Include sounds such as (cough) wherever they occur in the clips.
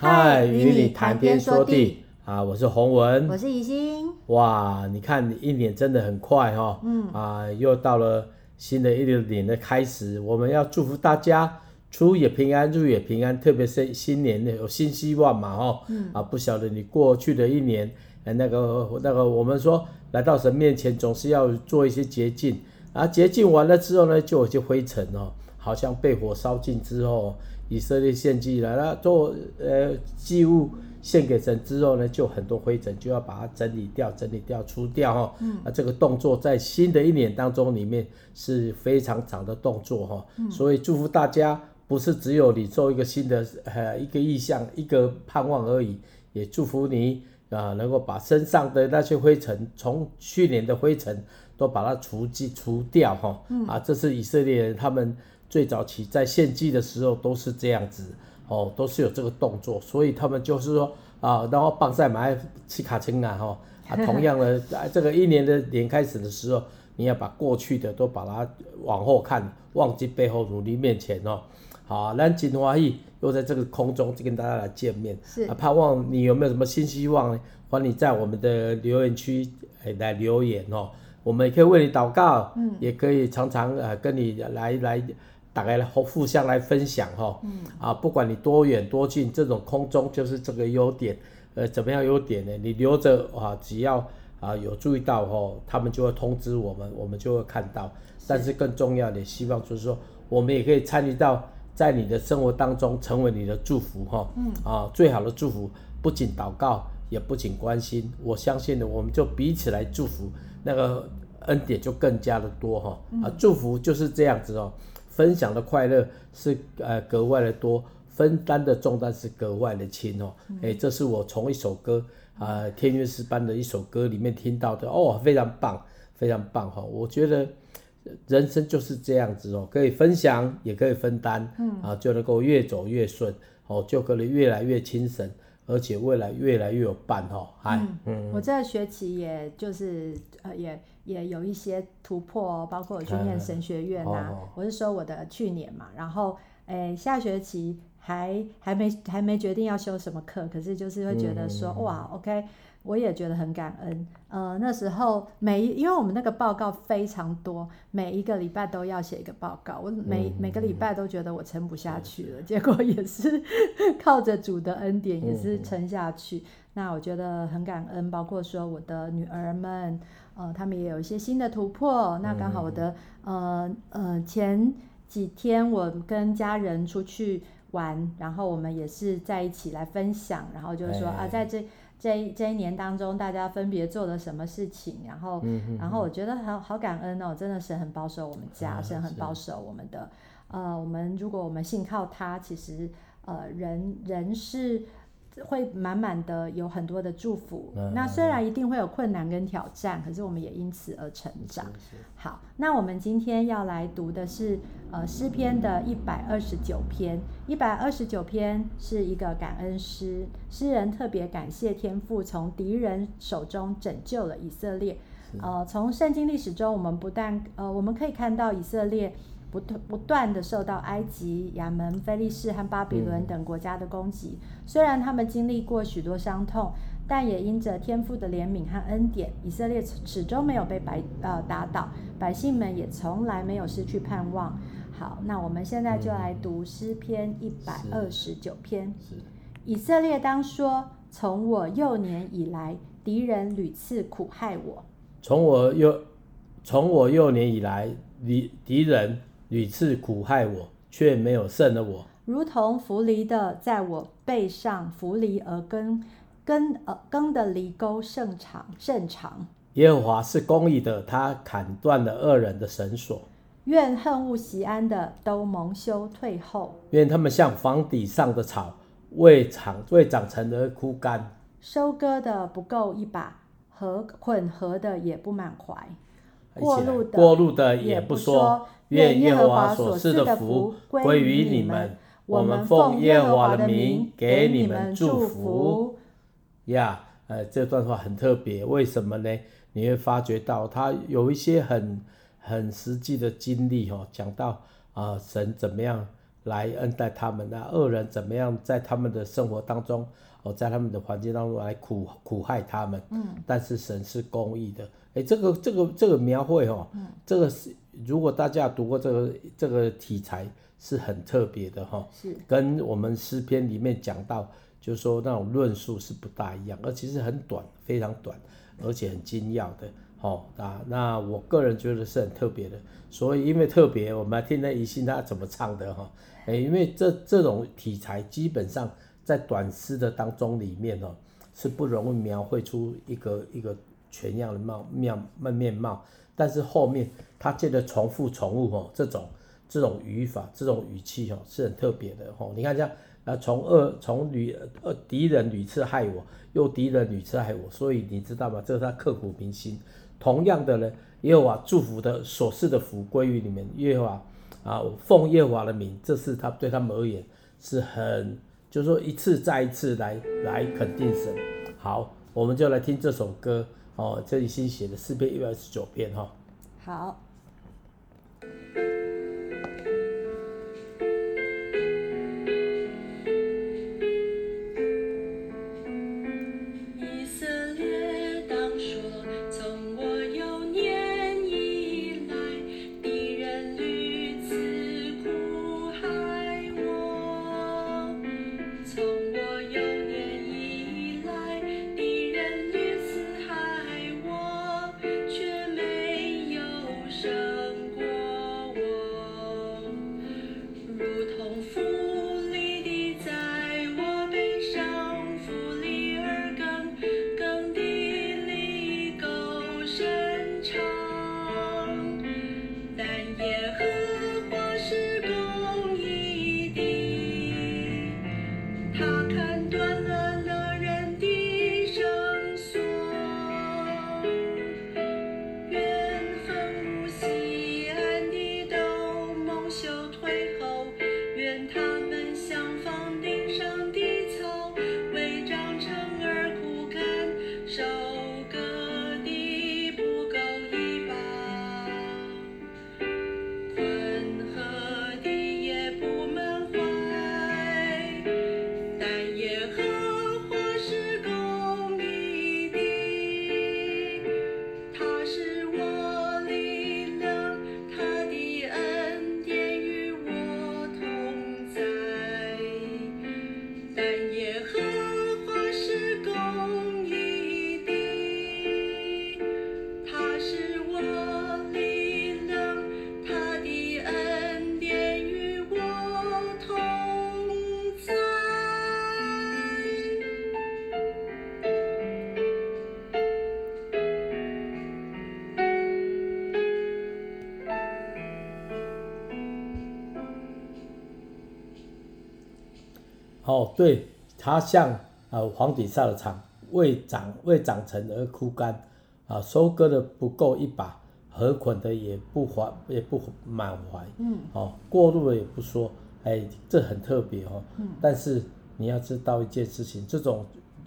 嗨，与你谈天说地啊！我是洪文，我是怡心。哇，你看一年真的很快哈、哦，嗯啊，又到了新的一年的开始，我们要祝福大家出也平安，入也平安，特别是新年有新希望嘛哈、哦，嗯啊，不晓得你过去的一年，那个那个我们说来到神面前总是要做一些洁净，啊，洁净完了之后呢，就有些灰尘哦。好像被火烧尽之后，以色列献祭来了，做呃祭物献给神之后呢，就很多灰尘，就要把它整理掉，整理掉，除掉哈。嗯。啊，这个动作在新的一年当中里面是非常长的动作哈。嗯。所以祝福大家，不是只有你做一个新的呃一个意向，一个盼望而已，也祝福你啊，能够把身上的那些灰尘，从去年的灰尘都把它除尽除掉哈。嗯。啊，这是以色列人他们。最早期在献祭的时候都是这样子，哦，都是有这个动作，所以他们就是说啊，然后放在买七卡青啊，哈，啊，(laughs) 同样的，在这个一年的年开始的时候，你要把过去的都把它往后看，忘记背后，努力面前哦。好，那金华义又在这个空中就跟大家来见面，是啊，盼望你有没有什么新希望呢？欢迎你在我们的留言区来留言哦，我们也可以为你祷告，嗯，也可以常常呃跟你来来。大概来互相来分享哈，嗯。啊，不管你多远多近，这种空中就是这个优点，呃，怎么样优点呢？你留着啊，只要啊有注意到哈，他们就会通知我们，我们就会看到。但是更重要的，希望就是说，我们也可以参与到在你的生活当中，成为你的祝福哈，嗯。啊，最好的祝福，不仅祷告，也不仅关心，我相信呢，我们就彼此来祝福，那个恩典就更加的多哈，啊，祝福就是这样子哦。分享的快乐是呃格外的多，分担的重担是格外的轻哦。哎、嗯欸，这是我从一首歌啊、呃、天乐诗班的一首歌里面听到的哦，非常棒，非常棒哈、哦。我觉得人生就是这样子哦，可以分享，也可以分担，嗯啊，就能够越走越顺哦，就可能越来越轻省，而且未来越来越有伴哈。嗨，嗯，我这个学期也就是呃也。也有一些突破哦，包括我去念神学院呐、啊。我是说我的去年嘛，然后诶下学期还还没还没决定要修什么课，可是就是会觉得说、嗯、哇，OK，我也觉得很感恩。呃，那时候每一因为我们那个报告非常多，每一个礼拜都要写一个报告，我每、嗯、每个礼拜都觉得我撑不下去了，结果也是 (laughs) 靠着主的恩典也是撑下去。嗯、那我觉得很感恩，包括说我的女儿们。呃，他们也有一些新的突破。那刚好我的、嗯、呃呃前几天我跟家人出去玩，然后我们也是在一起来分享，然后就是说啊，在这这一这一年当中，大家分别做了什么事情，然后、嗯、然后我觉得好好感恩哦，真的是很保守我们家，是、啊、很保守我们的。呃，我们如果我们信靠他，其实呃人人是。会满满的有很多的祝福，嗯、那虽然一定会有困难跟挑战，可是我们也因此而成长。好，那我们今天要来读的是呃诗篇的一百二十九篇。一百二十九篇是一个感恩诗，诗人特别感谢天父从敌人手中拯救了以色列。呃，从圣经历史中，我们不但呃我们可以看到以色列。不断不断的受到埃及、亚门、菲利士和巴比伦等国家的攻击，嗯、虽然他们经历过许多伤痛，但也因着天父的怜悯和恩典，以色列始终没有被白呃打倒，百姓们也从来没有失去盼望。好，那我们现在就来读诗篇一百二十九篇。以色列当说：从我幼年以来，敌人屡次苦害我。从我幼从我幼年以来，敌敌人。屡次苦害我，却没有胜了我。如同扶犁的在我背上扶犁而耕，耕呃耕的犁沟甚长甚长。耶和华是公义的，他砍断了恶人的绳索。愿恨恶锡安的都蒙羞退后。愿他们像房顶上的草，未长未长成而枯干。收割的不够一把，和混合的也不满怀。过路的过路的也不说。愿耶和华所赐的福归于你们。我们奉耶和华的名给你们祝福。呀，呃，这段话很特别，为什么呢？你会发觉到他有一些很很实际的经历哦，讲到啊、呃，神怎么样来恩待他们，那恶人怎么样在他们的生活当中，哦，在他们的环境当中来苦苦害他们。嗯，但是神是公义的。哎，这个这个这个描绘哦，嗯，这个是如果大家读过这个这个题材是很特别的哈，是跟我们诗篇里面讲到，就是说那种论述是不大一样，而其实很短，非常短，而且很精要的。哦啊，那我个人觉得是很特别的，所以因为特别，我们来听听宜兴他怎么唱的哈。哎，因为这这种题材基本上在短诗的当中里面哦，是不容易描绘出一个一个全样的貌面面面貌，但是后面他借着重复重复哦，这种这种语法这种语气哦是很特别的哦。你看这样。啊，从恶从屡呃敌人屡次害我，又敌人屡次害我，所以你知道吗？这是他刻骨铭心。同样的呢，耶和华祝福的所赐的福归于你们，耶和华啊，奉耶和华的名，这是他对他们而言是很，就是说一次再一次来来肯定神。好，我们就来听这首歌哦，这里是写的四篇一百二十九篇哈。好。哦，对，他像啊黄底上的草，未长未长成而枯干，啊，收割的不够一把，禾捆的也不怀也不满怀，嗯，哦，过路的也不说，哎，这很特别哦，嗯，但是你要知道一件事情，这种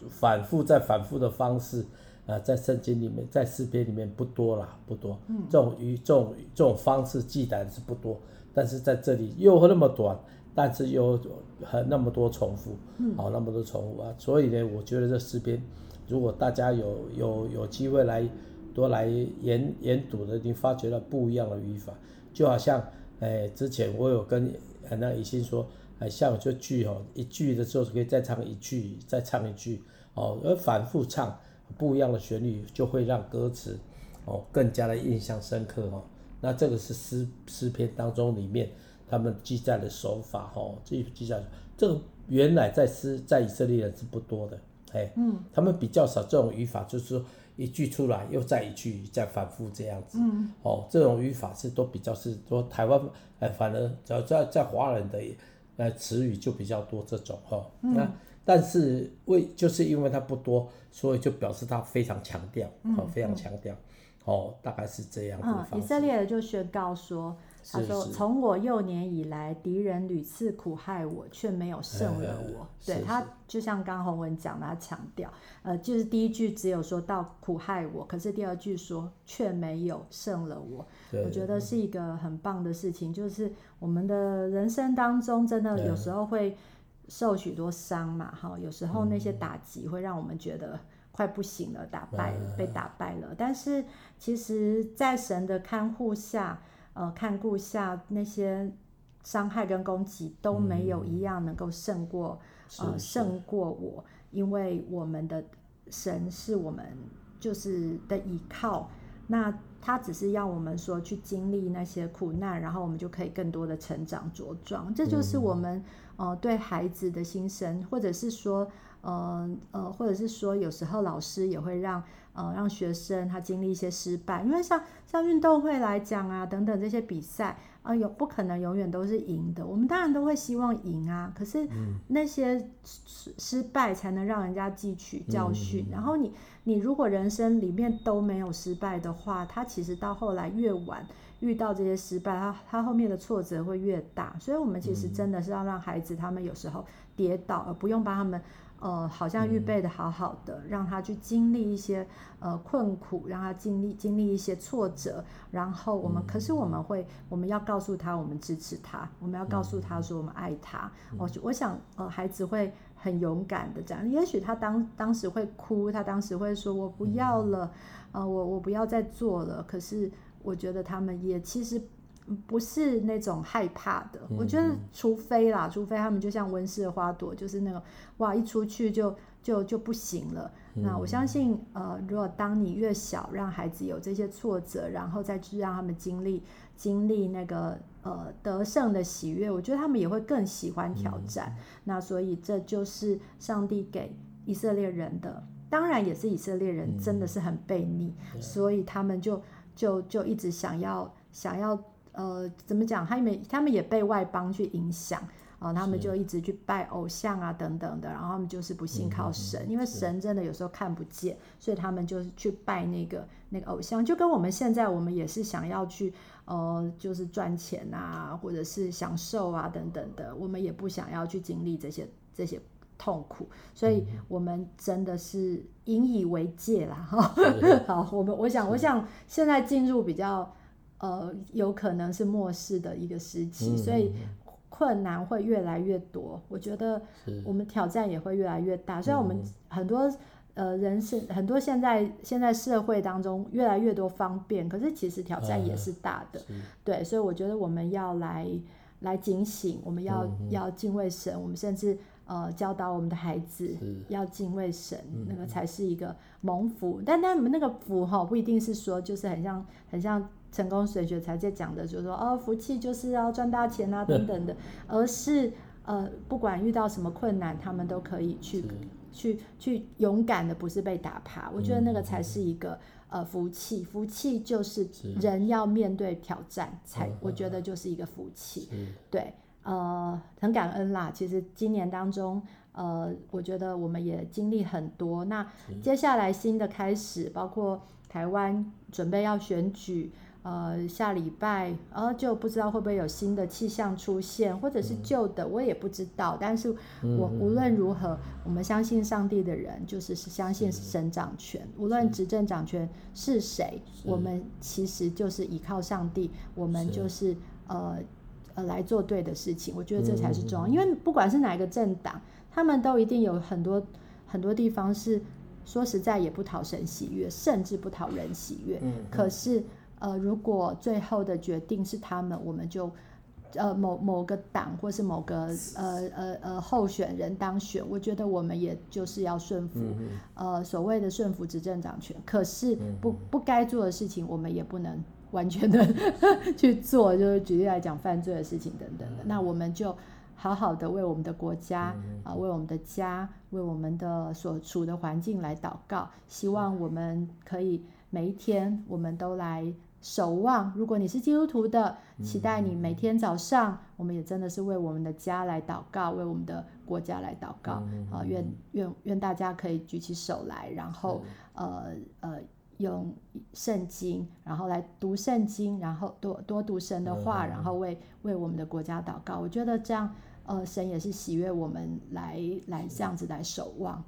反复再反复的方式，啊，在圣经里面，在诗篇里面不多啦，不多，嗯，这种语这种这种方式记载的是不多，但是在这里又那么短。但是又很那么多重复，嗯，好那么多重复啊，所以呢，我觉得这诗篇，如果大家有有有机会来多来研研读的，你发觉到不一样的语法，就好像，哎，之前我有跟那宜兴说，哎，像这句哦，一句的时候可以再唱一句，再唱一句，哦，而反复唱不一样的旋律，就会让歌词哦更加的印象深刻哦。那这个是诗诗篇当中里面。他们记载的手法，吼，记记载这个原来在诗在以色列人是不多的，哎，嗯，他们比较少这种语法，就是说一句出来又再一句再反复这样子，嗯，哦，这种语法是都比较是说台湾，哎，反而只要在在华人的，呃，词语就比较多这种，哈，那但是为就是因为它不多，所以就表示它非常强调，哦，非常强调，哦，大概是这样子。以色列人就宣告说。他说：“从我幼年以来，敌人屡次苦害我，却没有胜了我。对”对他，就像刚洪文讲的，他强调，呃，就是第一句只有说到苦害我，可是第二句说却没有胜了我。我觉得是一个很棒的事情，就是我们的人生当中，真的有时候会受许多伤嘛，哈，有时候那些打击会让我们觉得快不行了，打败了，被打败了。但是其实，在神的看护下。呃，看顾下那些伤害跟攻击都没有一样能够胜过，嗯、呃，胜过我，因为我们的神是我们就是的依靠。那他只是要我们说去经历那些苦难，然后我们就可以更多的成长茁壮。这就是我们呃对孩子的心声，或者是说呃呃，或者是说有时候老师也会让。呃，让学生他经历一些失败，因为像像运动会来讲啊，等等这些比赛啊，有不可能永远都是赢的。我们当然都会希望赢啊，可是那些失失败才能让人家汲取教训。然后你你如果人生里面都没有失败的话，他其实到后来越晚遇到这些失败，他他后面的挫折会越大。所以，我们其实真的是要让孩子他们有时候跌倒，而不用帮他们。呃，好像预备的好好的，嗯、让他去经历一些呃困苦，让他经历经历一些挫折，然后我们，嗯、可是我们会，我们要告诉他，我们支持他，我们要告诉他说我们爱他。嗯、我我想，呃，孩子会很勇敢的这样，也许他当当时会哭，他当时会说我不要了，嗯、呃，我我不要再做了。可是我觉得他们也其实。不是那种害怕的，我觉得除非啦，除非他们就像温室的花朵，就是那个哇，一出去就就就不行了。那我相信，呃，如果当你越小，让孩子有这些挫折，然后再去让他们经历经历那个呃得胜的喜悦，我觉得他们也会更喜欢挑战。那所以这就是上帝给以色列人的，当然也是以色列人真的是很悖逆，所以他们就就就一直想要想要。呃，怎么讲？他们他们也被外邦去影响啊、呃，他们就一直去拜偶像啊，等等的，然后他们就是不信靠神，因为神真的有时候看不见，所以他们就是去拜那个那个偶像，就跟我们现在我们也是想要去呃，就是赚钱啊，或者是享受啊，等等的，我们也不想要去经历这些这些痛苦，所以我们真的是引以为戒啦。哈，(laughs) 好，我们我想我想现在进入比较。呃，有可能是末世的一个时期，嗯、所以困难会越来越多。我觉得我们挑战也会越来越大。虽然我们很多呃人生很多现在现在社会当中越来越多方便，可是其实挑战也是大的。啊、对，所以我觉得我们要来来警醒，我们要、嗯、要敬畏神，我们甚至呃教导我们的孩子要敬畏神，嗯、那个才是一个蒙福。但但那个福哈不一定是说就是很像很像。成功神学才在讲的，就是说，哦，福气就是要赚大钱啊，等等的，而是呃，不管遇到什么困难，他们都可以去去去勇敢的，不是被打趴。我觉得那个才是一个呃福气，福气就是人要面对挑战，才我觉得就是一个福气。对，呃，很感恩啦。其实今年当中，呃，我觉得我们也经历很多。那接下来新的开始，包括台湾准备要选举。呃，下礼拜，呃，就不知道会不会有新的气象出现，或者是旧的，我也不知道。但是我无论如何，我们相信上帝的人，就是是相信神掌权。无论执政掌权是谁，我们其实就是依靠上帝，我们就是呃呃来做对的事情。我觉得这才是重要，因为不管是哪个政党，他们都一定有很多很多地方是说实在也不讨神喜悦，甚至不讨人喜悦。可是。呃，如果最后的决定是他们，我们就，呃，某某个党或是某个呃呃呃候选人当选，我觉得我们也就是要顺服，嗯、呃，所谓的顺服执政掌权。可是不不该做的事情，我们也不能完全的 (laughs) 去做，就是举例来讲，犯罪的事情等等的。嗯、那我们就好好的为我们的国家啊、嗯呃，为我们的家，为我们的所处的环境来祷告，希望我们可以每一天我们都来。守望，如果你是基督徒的，期待你每天早上，我们也真的是为我们的家来祷告，为我们的国家来祷告啊！愿愿愿大家可以举起手来，然后呃呃用圣经，然后来读圣经，然后多多读神的话，嗯、然后为为我们的国家祷告。我觉得这样，呃，神也是喜悦我们来来这样子来守望。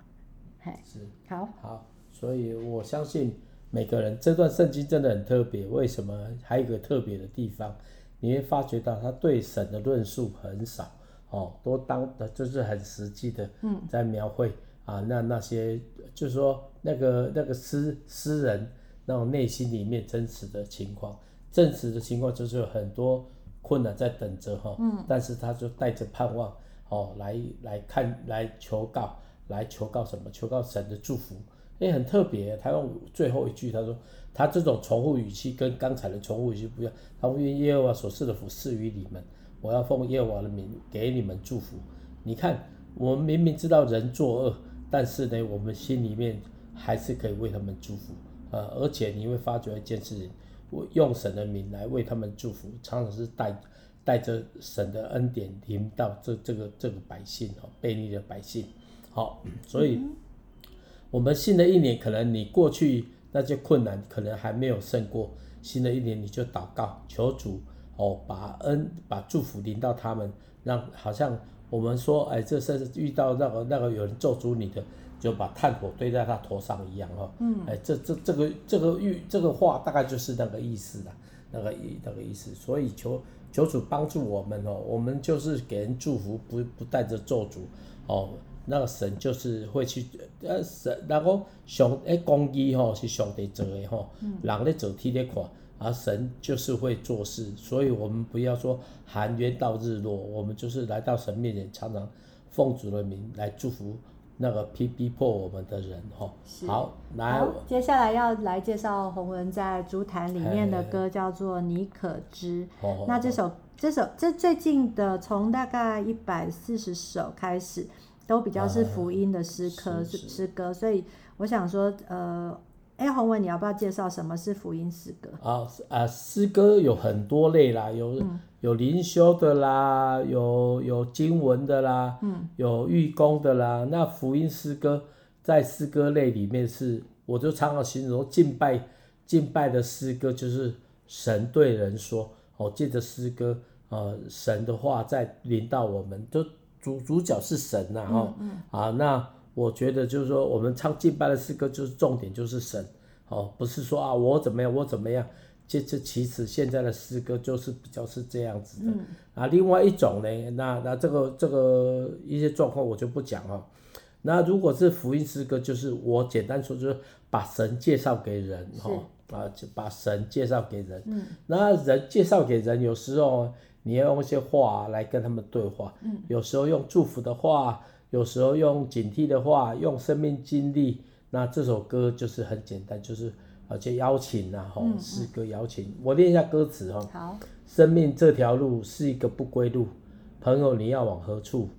嘿，是。好，好，所以我相信每个人这段圣经真的很特别。为什么？还有一个特别的地方，你会发觉到他对神的论述很少哦，都当的就是很实际的，嗯，在描绘。嗯啊，那那些就是说那个那个诗诗人那种内心里面真实的情况，真实的情况就是有很多困难在等着哈，嗯，但是他就带着盼望哦来来看来求告来求告什么？求告神的祝福，哎，很特别，他用最后一句他说他这种重复语气跟刚才的重复语气不一样，他愿耶和华所赐的福赐予你们，我要奉耶和华的名给你们祝福。你看，我们明明知道人作恶。但是呢，我们心里面还是可以为他们祝福，呃，而且你会发觉一件事情，我用神的名来为他们祝福，常常是带带着神的恩典临到这这个这个百姓哦，悖逆的百姓，好，所以我们新的一年，可能你过去那些困难可能还没有胜过，新的一年你就祷告求主哦，把恩把祝福临到他们，让好像。我们说，哎，这是遇到那个那个有人咒诅你的，就把炭火堆在他头上一样哦。嗯。哎，这这这个这个预这个话大概就是那个意思了，那个意那个意思。所以求求主帮助我们哦，我们就是给人祝福，不不带着咒诅哦。那个神就是会去呃神，然后上诶公义吼是上帝做的吼，人咧做天咧看。啊神就是会做事，所以我们不要说含冤到日落，我们就是来到神面前，常常奉主的名来祝福那个逼逼迫我们的人吼。好，来，好，接下来要来介绍洪文在竹坛里面的歌，叫做《你可知》。那这首这首这最近的，从大概一百四十首开始，都比较是福音的诗歌是诗歌，所以我想说，呃。哎，洪文，你要不要介绍什么是福音诗歌？啊啊，诗歌有很多类啦，有、嗯、有灵修的啦，有有经文的啦，嗯、有预工的啦。那福音诗歌在诗歌类里面是，我就常常形容敬拜敬拜的诗歌，就是神对人说，哦，借着诗歌，呃，神的话在临到我们，就主主角是神呐，哈、嗯嗯，啊，那。我觉得就是说，我们唱敬拜的诗歌，就是重点就是神，哦，不是说啊我怎么样，我怎么样。这这其实现在的诗歌就是比较是这样子的。嗯、啊，另外一种呢，那那这个这个一些状况我就不讲哦。那如果是福音诗歌，就是我简单说，就是把神介绍给人，哈、哦，啊，就把神介绍给人。嗯。那人介绍给人，有时候你要用一些话来跟他们对话，嗯，有时候用祝福的话。有时候用警惕的话，用生命经历，那这首歌就是很简单，就是而且邀请呐，吼，诗歌邀请。我念一下歌词哈。好。生命这条路是一个不归路，朋友你要往何处？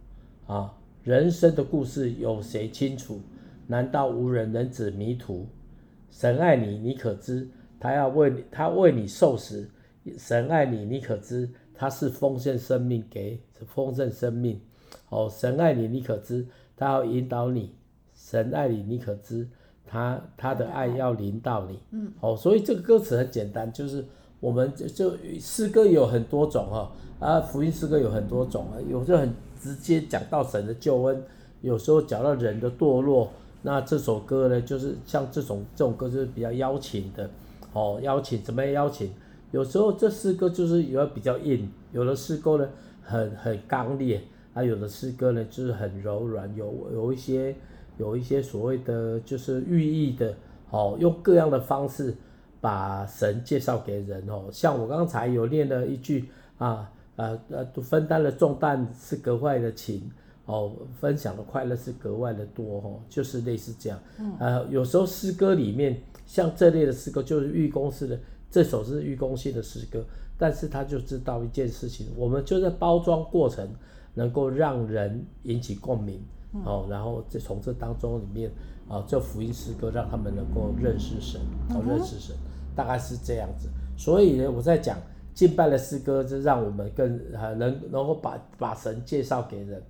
啊，人生的故事有谁清楚？难道无人能指迷途？神爱你，你可知？他要为你，他为你受死。神爱你，你可知？他是奉献生命给，是丰盛生命。哦，神爱你，你可知？他要引导你。神爱你，你可知？他他的爱要临到你。嗯。哦，所以这个歌词很简单，就是我们就就诗歌有很多种哈，啊，福音诗歌有很多种啊，有时候很直接讲到神的救恩，有时候讲到人的堕落。那这首歌呢，就是像这种这种歌就是比较邀请的。哦，邀请怎么样邀请？有时候这诗歌就是有的比较硬，有的诗歌呢很很刚烈。还、啊、有的诗歌呢，就是很柔软，有有一些有一些所谓的就是寓意的，哦，用各样的方式把神介绍给人哦。像我刚才有念了一句啊，呃呃，分担了重担是格外的轻，哦，分享的快乐是格外的多哦，就是类似这样。嗯。呃，有时候诗歌里面像这类的诗歌，就是预工式的，这首是预工性的诗歌，但是他就知道一件事情，我们就在包装过程。能够让人引起共鸣，哦，然后再从这当中里面，啊，这福音诗歌让他们能够认识神，哦，认识神，大概是这样子。所以呢，我在讲敬拜的诗歌，就让我们更啊能能够把把神介绍给人，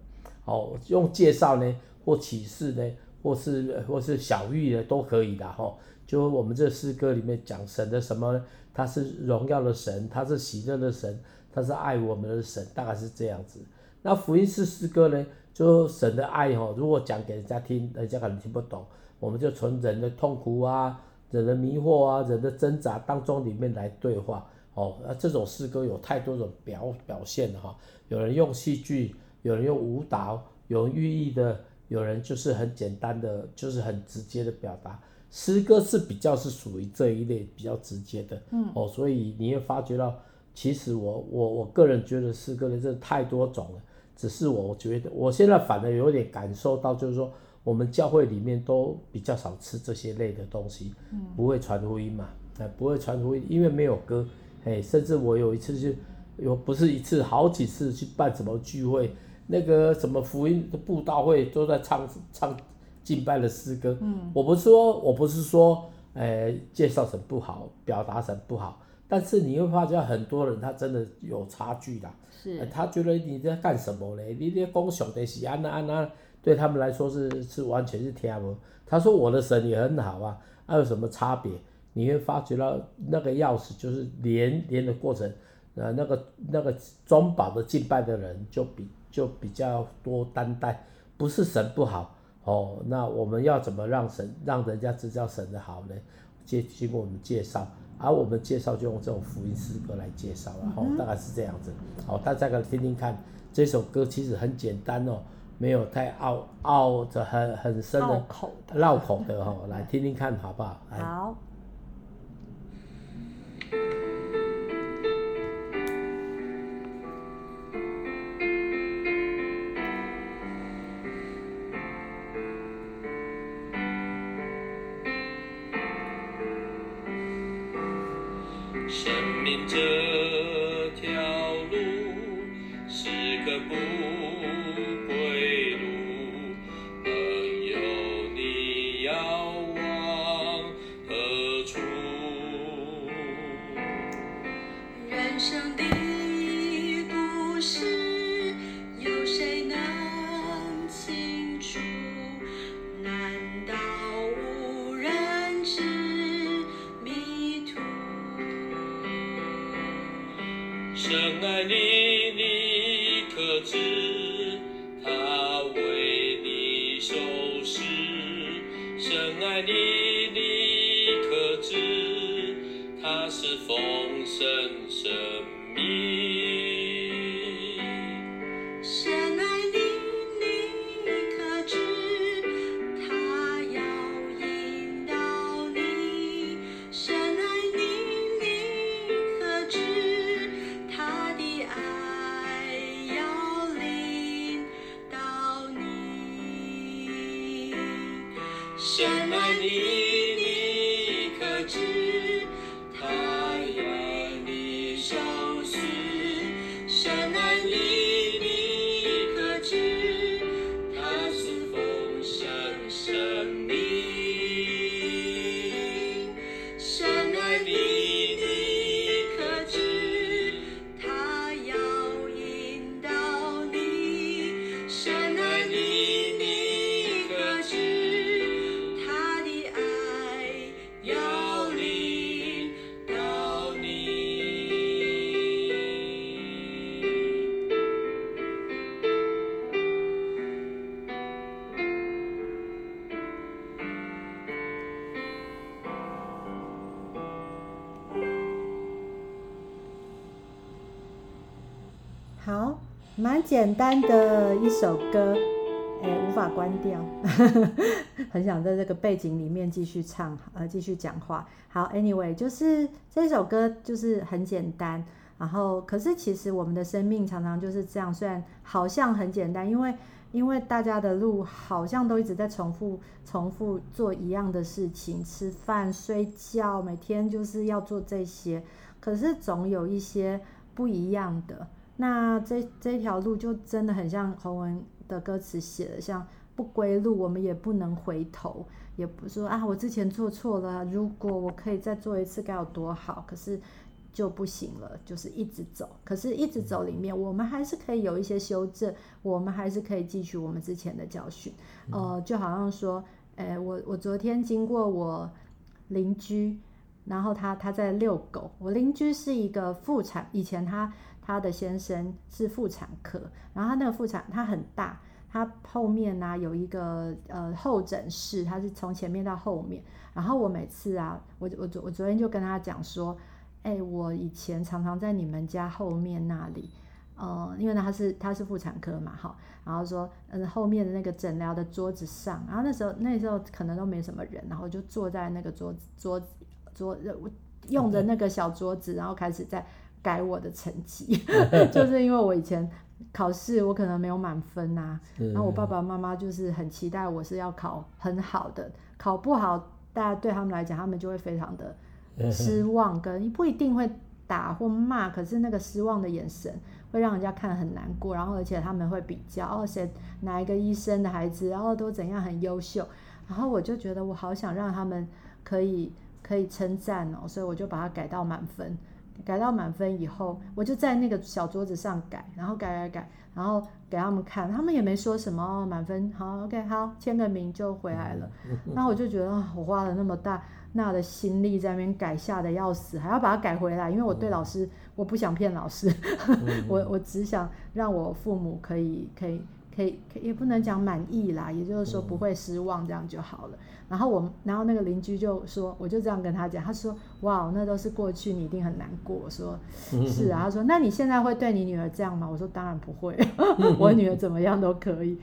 哦，用介绍呢或启示呢，或是或是小玉的都可以的哈。就我们这诗歌里面讲神的什么呢？他是荣耀的神，他是喜乐的神，他是爱我们的神，大概是这样子。那福音式诗歌呢？就神的爱哈，如果讲给人家听，人家可能听不懂。我们就从人的痛苦啊、人的迷惑啊、人的挣扎当中里面来对话哦。那这种诗歌有太多种表表现了哈。有人用戏剧，有人用舞蹈，有寓意的，有人就是很简单的，就是很直接的表达。诗歌是比较是属于这一类比较直接的，嗯哦，所以你会发觉到，其实我我我个人觉得诗歌的这太多种了。只是我觉得，我现在反而有点感受到，就是说，我们教会里面都比较少吃这些类的东西，不会传福音嘛，哎，不会传福音，因为没有歌，哎，甚至我有一次就，有不是一次，好几次去办什么聚会，那个什么福音的布道会都在唱唱敬拜的诗歌，嗯，我不是说，我不是说，呃，介绍神不好，表达神不好。但是你会发觉很多人他真的有差距的，是、呃，他觉得你在干什么嘞？你在供上帝是安那安那，对他们来说是是完全是听无。他说我的神也很好啊，还、啊、有什么差别？你会发觉到那个钥匙就是连连的过程，呃，那个那个中保的敬拜的人就比就比较多担待，不是神不好哦。那我们要怎么让神让人家知道神的好呢？接经过我们介绍。而、啊、我们介绍就用这种福音诗歌来介绍，然后大概是这样子。好，大家可以听听看，这首歌其实很简单哦，没有太拗拗着很很深的绕口的绕口的哈，来听听看好不好？好。生命这蛮的一首歌，哎，无法关掉，(laughs) 很想在这个背景里面继续唱，呃，继续讲话。好，Anyway，就是这首歌就是很简单，然后可是其实我们的生命常常就是这样，虽然好像很简单，因为因为大家的路好像都一直在重复重复做一样的事情，吃饭、睡觉，每天就是要做这些，可是总有一些不一样的。那这这条路就真的很像洪文的歌词写的，像不归路，我们也不能回头，也不说啊，我之前做错了，如果我可以再做一次该有多好。可是就不行了，就是一直走。可是，一直走里面，我们还是可以有一些修正，我们还是可以汲取我们之前的教训。呃，就好像说，诶，我我昨天经过我邻居，然后他他在遛狗。我邻居是一个妇产，以前他他的先生是妇产科，然后他那个妇产他很大，他后面呢、啊、有一个呃候诊室，他是从前面到后面。然后我每次啊，我我昨我昨天就跟他讲说。哎，我以前常常在你们家后面那里，呃，因为他是他是妇产科嘛，哈，然后说，嗯，后面的那个诊疗的桌子上，然后那时候那时候可能都没什么人，然后就坐在那个桌子桌子桌用着那个小桌子，然后开始在改我的成绩，(laughs) 就是因为我以前考试我可能没有满分呐，然后我爸爸妈妈就是很期待我是要考很好的，考不好，大家对他们来讲，他们就会非常的。(laughs) 失望跟不一定会打或骂，可是那个失望的眼神会让人家看很难过，然后而且他们会比较哦，谁哪一个医生的孩子，然后都怎样很优秀，然后我就觉得我好想让他们可以可以称赞哦，所以我就把它改到满分，改到满分以后，我就在那个小桌子上改，然后改改改，然后给他们看，他们也没说什么哦，满分好，OK 好，签个名就回来了，(laughs) 那我就觉得我花了那么大。那的心力在那边改吓得要死，还要把它改回来，因为我对老师，我不想骗老师，(laughs) 我我只想让我父母可以可以可以，可以也不能讲满意啦，也就是说不会失望，这样就好了。然后我，然后那个邻居就说，我就这样跟他讲，他说，哇，那都是过去，你一定很难过。我说，(laughs) 是啊，他说，那你现在会对你女儿这样吗？我说，当然不会，(laughs) 我女儿怎么样都可以。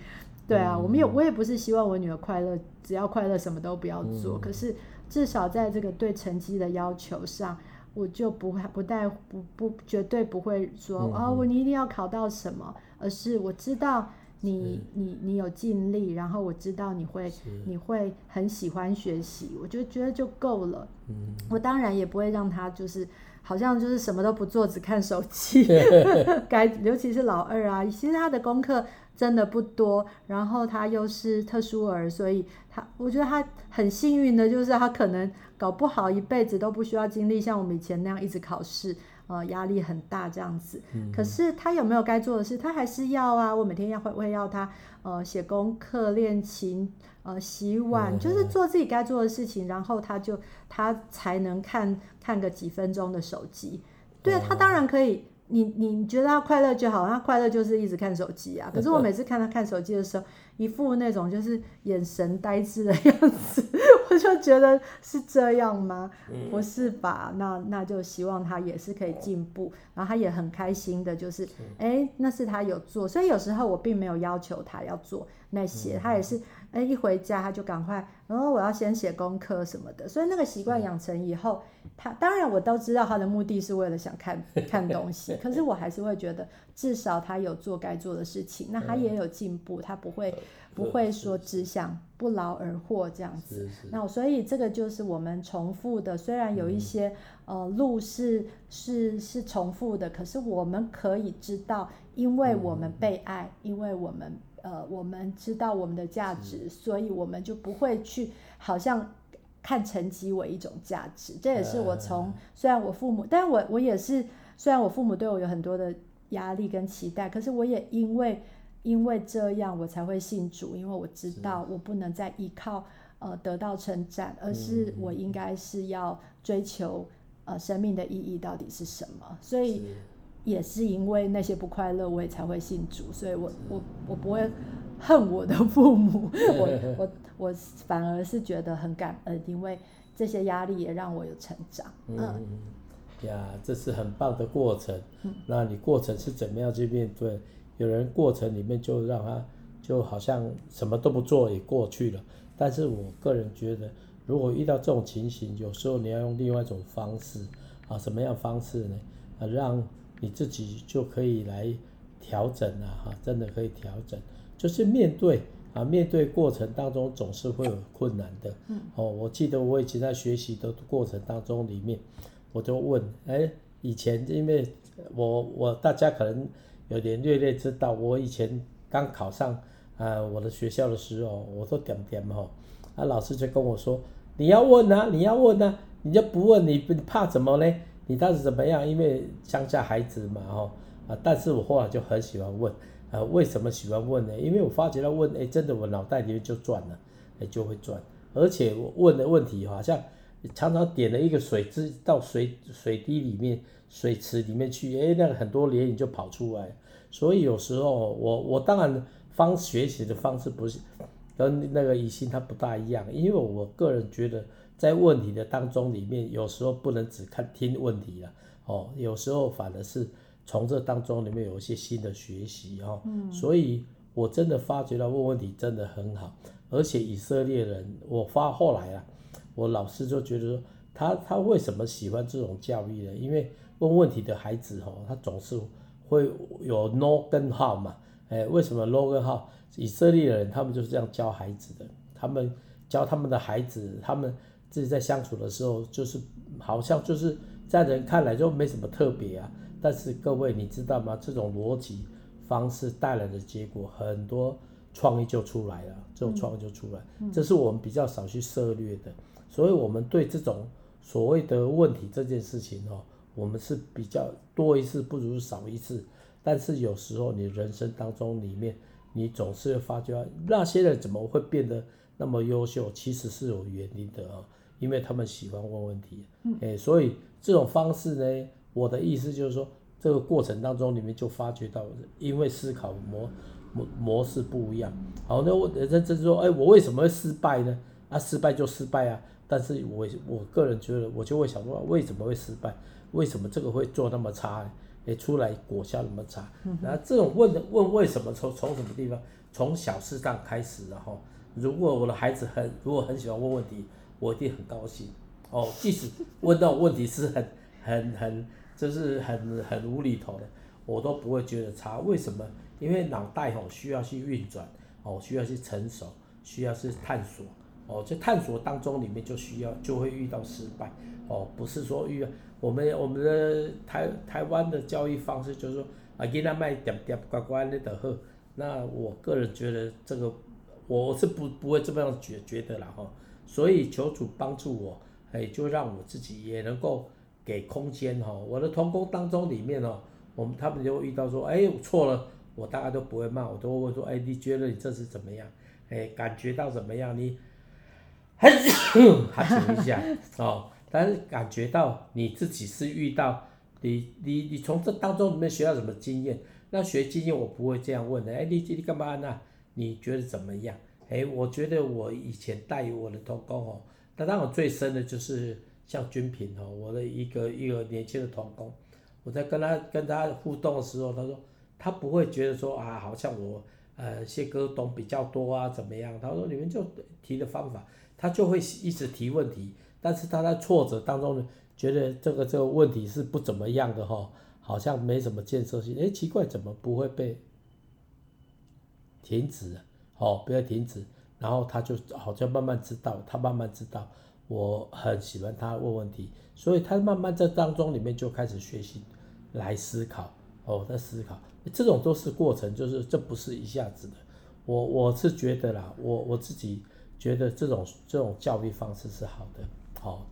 对啊，我们也我也不是希望我女儿快乐，只要快乐什么都不要做，可是。至少在这个对成绩的要求上，我就不会不带不不绝对不会说哦，我你一定要考到什么，而是我知道你你你有尽力，然后我知道你会你会很喜欢学习，我就觉得就够了。嗯我当然也不会让他就是好像就是什么都不做，只看手机。(laughs) 该尤其是老二啊，其实他的功课。真的不多，然后他又是特殊儿，所以他我觉得他很幸运的，就是他可能搞不好一辈子都不需要经历像我们以前那样一直考试，呃，压力很大这样子。嗯、可是他有没有该做的事？他还是要啊。我每天要会会要他呃写功课、练琴、呃洗碗，嗯、就是做自己该做的事情，然后他就他才能看看个几分钟的手机。对啊，他当然可以。你你觉得他快乐就好，他快乐就是一直看手机啊。可是我每次看他看手机的时候，一副那种就是眼神呆滞的 (laughs) 样子，我就觉得是这样吗？不是吧？那那就希望他也是可以进步，然后他也很开心的，就是哎，那是他有做，所以有时候我并没有要求他要做那些，他也是。哎，一回家他就赶快，然后我要先写功课什么的，所以那个习惯养成以后，他当然我都知道他的目的是为了想看看东西，可是我还是会觉得至少他有做该做的事情，那他也有进步，他不会不会说只。想不劳而获这样子。那所以这个就是我们重复的，虽然有一些呃路是是是重复的，可是我们可以知道，因为我们被爱，因为我们。呃，我们知道我们的价值，所以我们就不会去好像看成绩为一种价值。这也是我从虽然我父母，但我我也是虽然我父母对我有很多的压力跟期待，可是我也因为因为这样我才会信主，因为我知道我不能再依靠呃得到称赞，而是我应该是要追求呃生命的意义到底是什么，所以。也是因为那些不快乐，我也才会信主，所以我我我不会恨我的父母，(laughs) 我我我反而是觉得很感恩，因为这些压力也让我有成长。嗯，嗯呀，这是很棒的过程。嗯，那你过程是怎么样去面对？有人过程里面就让他就好像什么都不做也过去了，但是我个人觉得，如果遇到这种情形，有时候你要用另外一种方式啊，什么样方式呢？啊，让你自己就可以来调整了哈，真的可以调整，就是面对啊，面对过程当中总是会有困难的。嗯，哦，我记得我以前在学习的过程当中里面，我就问，哎，以前因为我我大家可能有点略略知道，我以前刚考上啊我的学校的时候，我都点点哈，啊老师就跟我说，你要问啊，你要问啊，你就不问你，你怕什么呢？你当时怎么样？因为乡下孩子嘛，哈啊，但是我后来就很喜欢问，啊，为什么喜欢问呢？因为我发觉到问，哎，真的我脑袋里面就转了，哎，就会转，而且我问的问题好像常常点了一个水蛭到水水滴里面、水池里面去，哎，那个很多涟漪就跑出来，所以有时候我我当然方学习的方式不是跟那个怡心他不大一样，因为我个人觉得。在问题的当中里面，有时候不能只看听问题了，哦，有时候反而是从这当中里面有一些新的学习哦，嗯，所以我真的发觉到问问题真的很好，而且以色列人，我发后来啊，我老师就觉得说，他他为什么喜欢这种教育呢？因为问问题的孩子哦，他总是会有 no 跟 how 嘛，哎，为什么 no 跟 how？以色列人他们就是这样教孩子的，他们教他们的孩子，他们。自己在相处的时候，就是好像就是在人看来就没什么特别啊。但是各位你知道吗？这种逻辑方式带来的结果，很多创意就出来了。这种创意就出来，这是我们比较少去涉猎的。所以，我们对这种所谓的问题这件事情哦，我们是比较多一次不如少一次。但是有时候你人生当中里面，你总是会发觉那些人怎么会变得那么优秀，其实是有原因的啊。因为他们喜欢问问题，哎，所以这种方式呢，我的意思就是说，这个过程当中你们就发觉到，因为思考模模模式不一样。好，那我这这是说，哎，我为什么会失败呢？啊，失败就失败啊。但是我我个人觉得，我就会想说，为什么会失败？为什么这个会做那么差呢？哎，出来果效那么差。那这种问的问为什么从从什么地方？从小事上开始，然后，如果我的孩子很如果很喜欢问问题。我一定很高兴哦，即使问到问题是很很很，就是很很无厘头的，我都不会觉得差。为什么？因为脑袋哦需要去运转哦，需要去成熟，需要去探索哦。在探索当中里面就需要就会遇到失败哦，不是说遇到我们我们的台台湾的教育方式就是说啊，给他卖点点乖乖的的喝。那我个人觉得这个我是不不会这么样觉觉得了哈。所以求主帮助我，哎，就让我自己也能够给空间哈。我的同工当中里面哦，我们他们就会遇到说，哎，我错了，我大概都不会骂，我都会问说，哎，你觉得你这次怎么样？哎，感觉到怎么样？你，(coughs) 还停一下哦。但是感觉到你自己是遇到你你你从这当中里面学到什么经验？那学经验我不会这样问的，哎，你你干嘛呢？你觉得怎么样？哎，我觉得我以前带我的同工哦，他让我最深的就是像君平哦，我的一个一个年轻的同工，我在跟他跟他互动的时候，他说他不会觉得说啊，好像我呃谢哥懂比较多啊怎么样？他说你们就提的方法，他就会一直提问题，但是他在挫折当中呢，觉得这个这个问题是不怎么样的哈，好像没什么建设性。哎，奇怪，怎么不会被停止？哦，不要停止，然后他就好像慢慢知道，他慢慢知道我很喜欢他问问题，所以他慢慢在当中里面就开始学习来思考，哦，在思考，这种都是过程，就是这不是一下子的。我我是觉得啦，我我自己觉得这种这种教育方式是好的，好，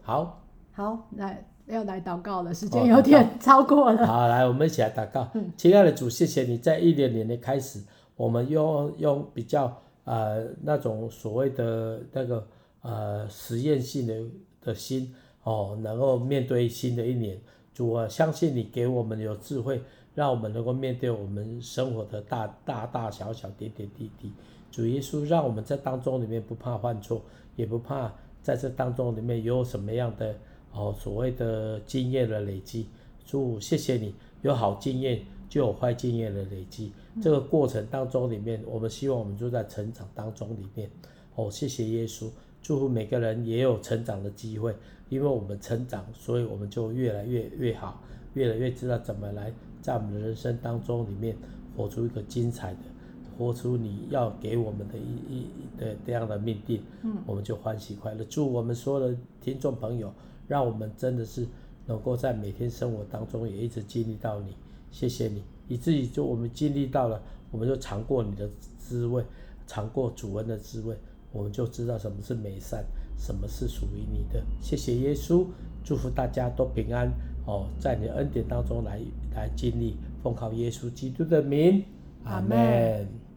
好，好，来要来祷告了，时间有点超过了。好，来我们一起来祷告，嗯，亲爱的主，谢谢你在一年年的开始。我们用用比较呃那种所谓的那个呃实验性的的心哦，能够面对新的一年，主啊，相信你给我们有智慧，让我们能够面对我们生活的大大大小小点点滴滴。主耶稣，让我们在当中里面不怕犯错，也不怕在这当中里面有什么样的哦所谓的经验的累积。主，谢谢你有好经验。就有坏经验的累积，这个过程当中里面，我们希望我们就在成长当中里面。哦，谢谢耶稣，祝福每个人也有成长的机会，因为我们成长，所以我们就越来越越好，越来越知道怎么来在我们的人生当中里面活出一个精彩的，活出你要给我们的一一的这样的命定。嗯，我们就欢喜快乐。祝我们所有的听众朋友，让我们真的是能够在每天生活当中也一直经历到你。谢谢你，以至于就我们经历到了，我们就尝过你的滋味，尝过主恩的滋味，我们就知道什么是美善，什么是属于你的。谢谢耶稣，祝福大家都平安哦，在你的恩典当中来来经历，奉靠耶稣基督的名，阿门。